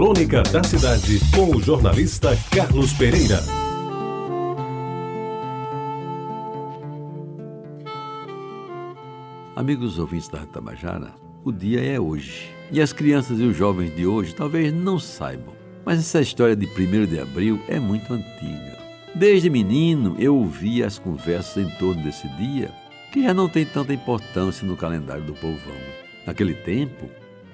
Crônica da Cidade, com o jornalista Carlos Pereira. Amigos ouvintes da Tabajara, o dia é hoje. E as crianças e os jovens de hoje talvez não saibam, mas essa história de 1 de abril é muito antiga. Desde menino eu ouvia as conversas em torno desse dia, que já não tem tanta importância no calendário do povão. Naquele tempo,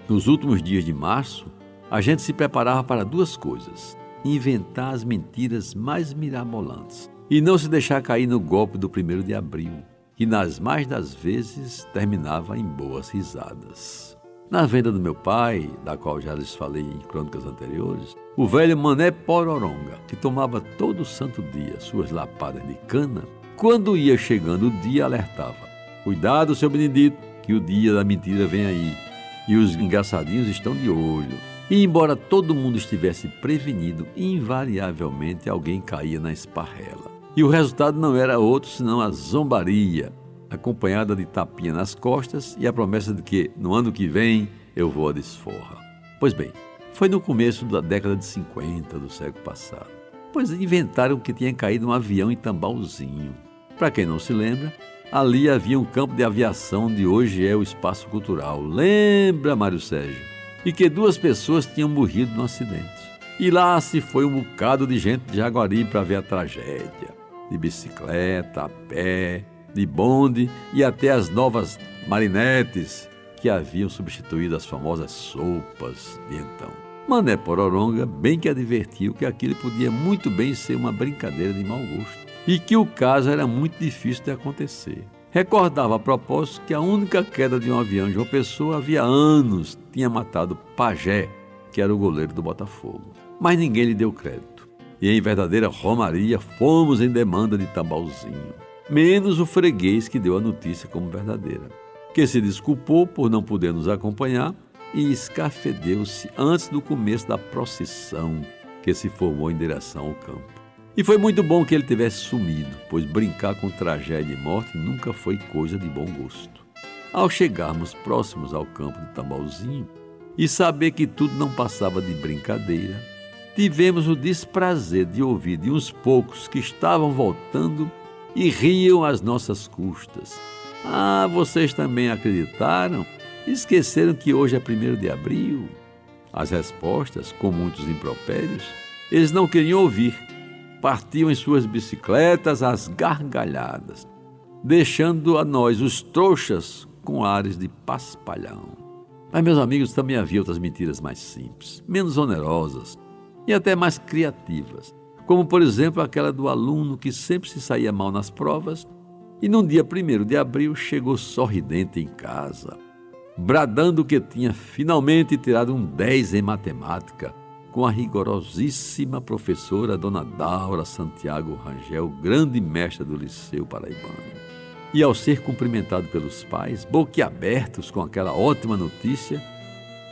nos últimos dias de março, a gente se preparava para duas coisas: inventar as mentiras mais mirabolantes e não se deixar cair no golpe do primeiro de abril, que nas mais das vezes terminava em boas risadas. Na venda do meu pai, da qual já lhes falei em crônicas anteriores, o velho Mané Pororonga, que tomava todo santo dia suas lapadas de cana, quando ia chegando o dia, alertava: Cuidado, seu Benedito, que o dia da mentira vem aí, e os engraçadinhos estão de olho. E embora todo mundo estivesse prevenido, invariavelmente alguém caía na esparrela. E o resultado não era outro senão a zombaria, acompanhada de tapinha nas costas e a promessa de que no ano que vem eu vou à desforra. Pois bem, foi no começo da década de 50 do século passado. Pois inventaram que tinha caído um avião em Tambalzinho. Para quem não se lembra, ali havia um campo de aviação onde hoje é o Espaço Cultural. Lembra, Mário Sérgio? E que duas pessoas tinham morrido no acidente. E lá se foi um bocado de gente de Jaguari para ver a tragédia. De bicicleta, a pé, de bonde e até as novas marinetes que haviam substituído as famosas sopas de então. Mané Pororonga bem que advertiu que aquilo podia muito bem ser uma brincadeira de mau gosto e que o caso era muito difícil de acontecer. Recordava a propósito que a única queda de um avião de uma pessoa havia anos tinha matado Pajé, que era o goleiro do Botafogo. Mas ninguém lhe deu crédito. E em verdadeira romaria fomos em demanda de Tabalzinho. Menos o freguês que deu a notícia como verdadeira, que se desculpou por não poder nos acompanhar e escafedeu-se antes do começo da procissão que se formou em direção ao campo. E foi muito bom que ele tivesse sumido, pois brincar com tragédia e morte nunca foi coisa de bom gosto. Ao chegarmos próximos ao campo de Tambalzinho e saber que tudo não passava de brincadeira, tivemos o desprazer de ouvir de uns poucos que estavam voltando e riam às nossas custas. Ah, vocês também acreditaram? Esqueceram que hoje é 1 de abril? As respostas, com muitos impropérios, eles não queriam ouvir partiam em suas bicicletas às gargalhadas, deixando a nós, os trouxas, com ares de paspalhão. Mas, meus amigos, também havia outras mentiras mais simples, menos onerosas e até mais criativas, como, por exemplo, aquela do aluno que sempre se saía mal nas provas e, num dia 1 de abril, chegou sorridente em casa, bradando que tinha finalmente tirado um 10 em matemática com a rigorosíssima professora Dona Daura Santiago Rangel, grande mestra do Liceu Paraibano. E ao ser cumprimentado pelos pais, boquiabertos com aquela ótima notícia,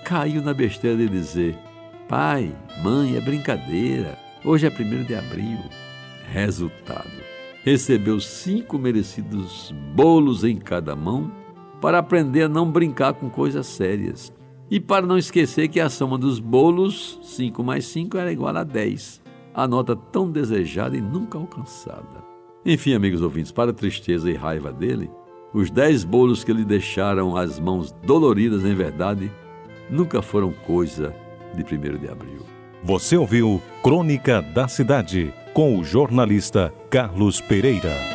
caiu na besteira de dizer: Pai, mãe, é brincadeira, hoje é 1 de abril. Resultado: recebeu cinco merecidos bolos em cada mão para aprender a não brincar com coisas sérias e para não esquecer que a soma dos bolos, 5 mais 5, era igual a 10, a nota tão desejada e nunca alcançada. Enfim, amigos ouvintes, para a tristeza e raiva dele, os 10 bolos que lhe deixaram as mãos doloridas, em verdade, nunca foram coisa de 1 de abril. Você ouviu Crônica da Cidade, com o jornalista Carlos Pereira.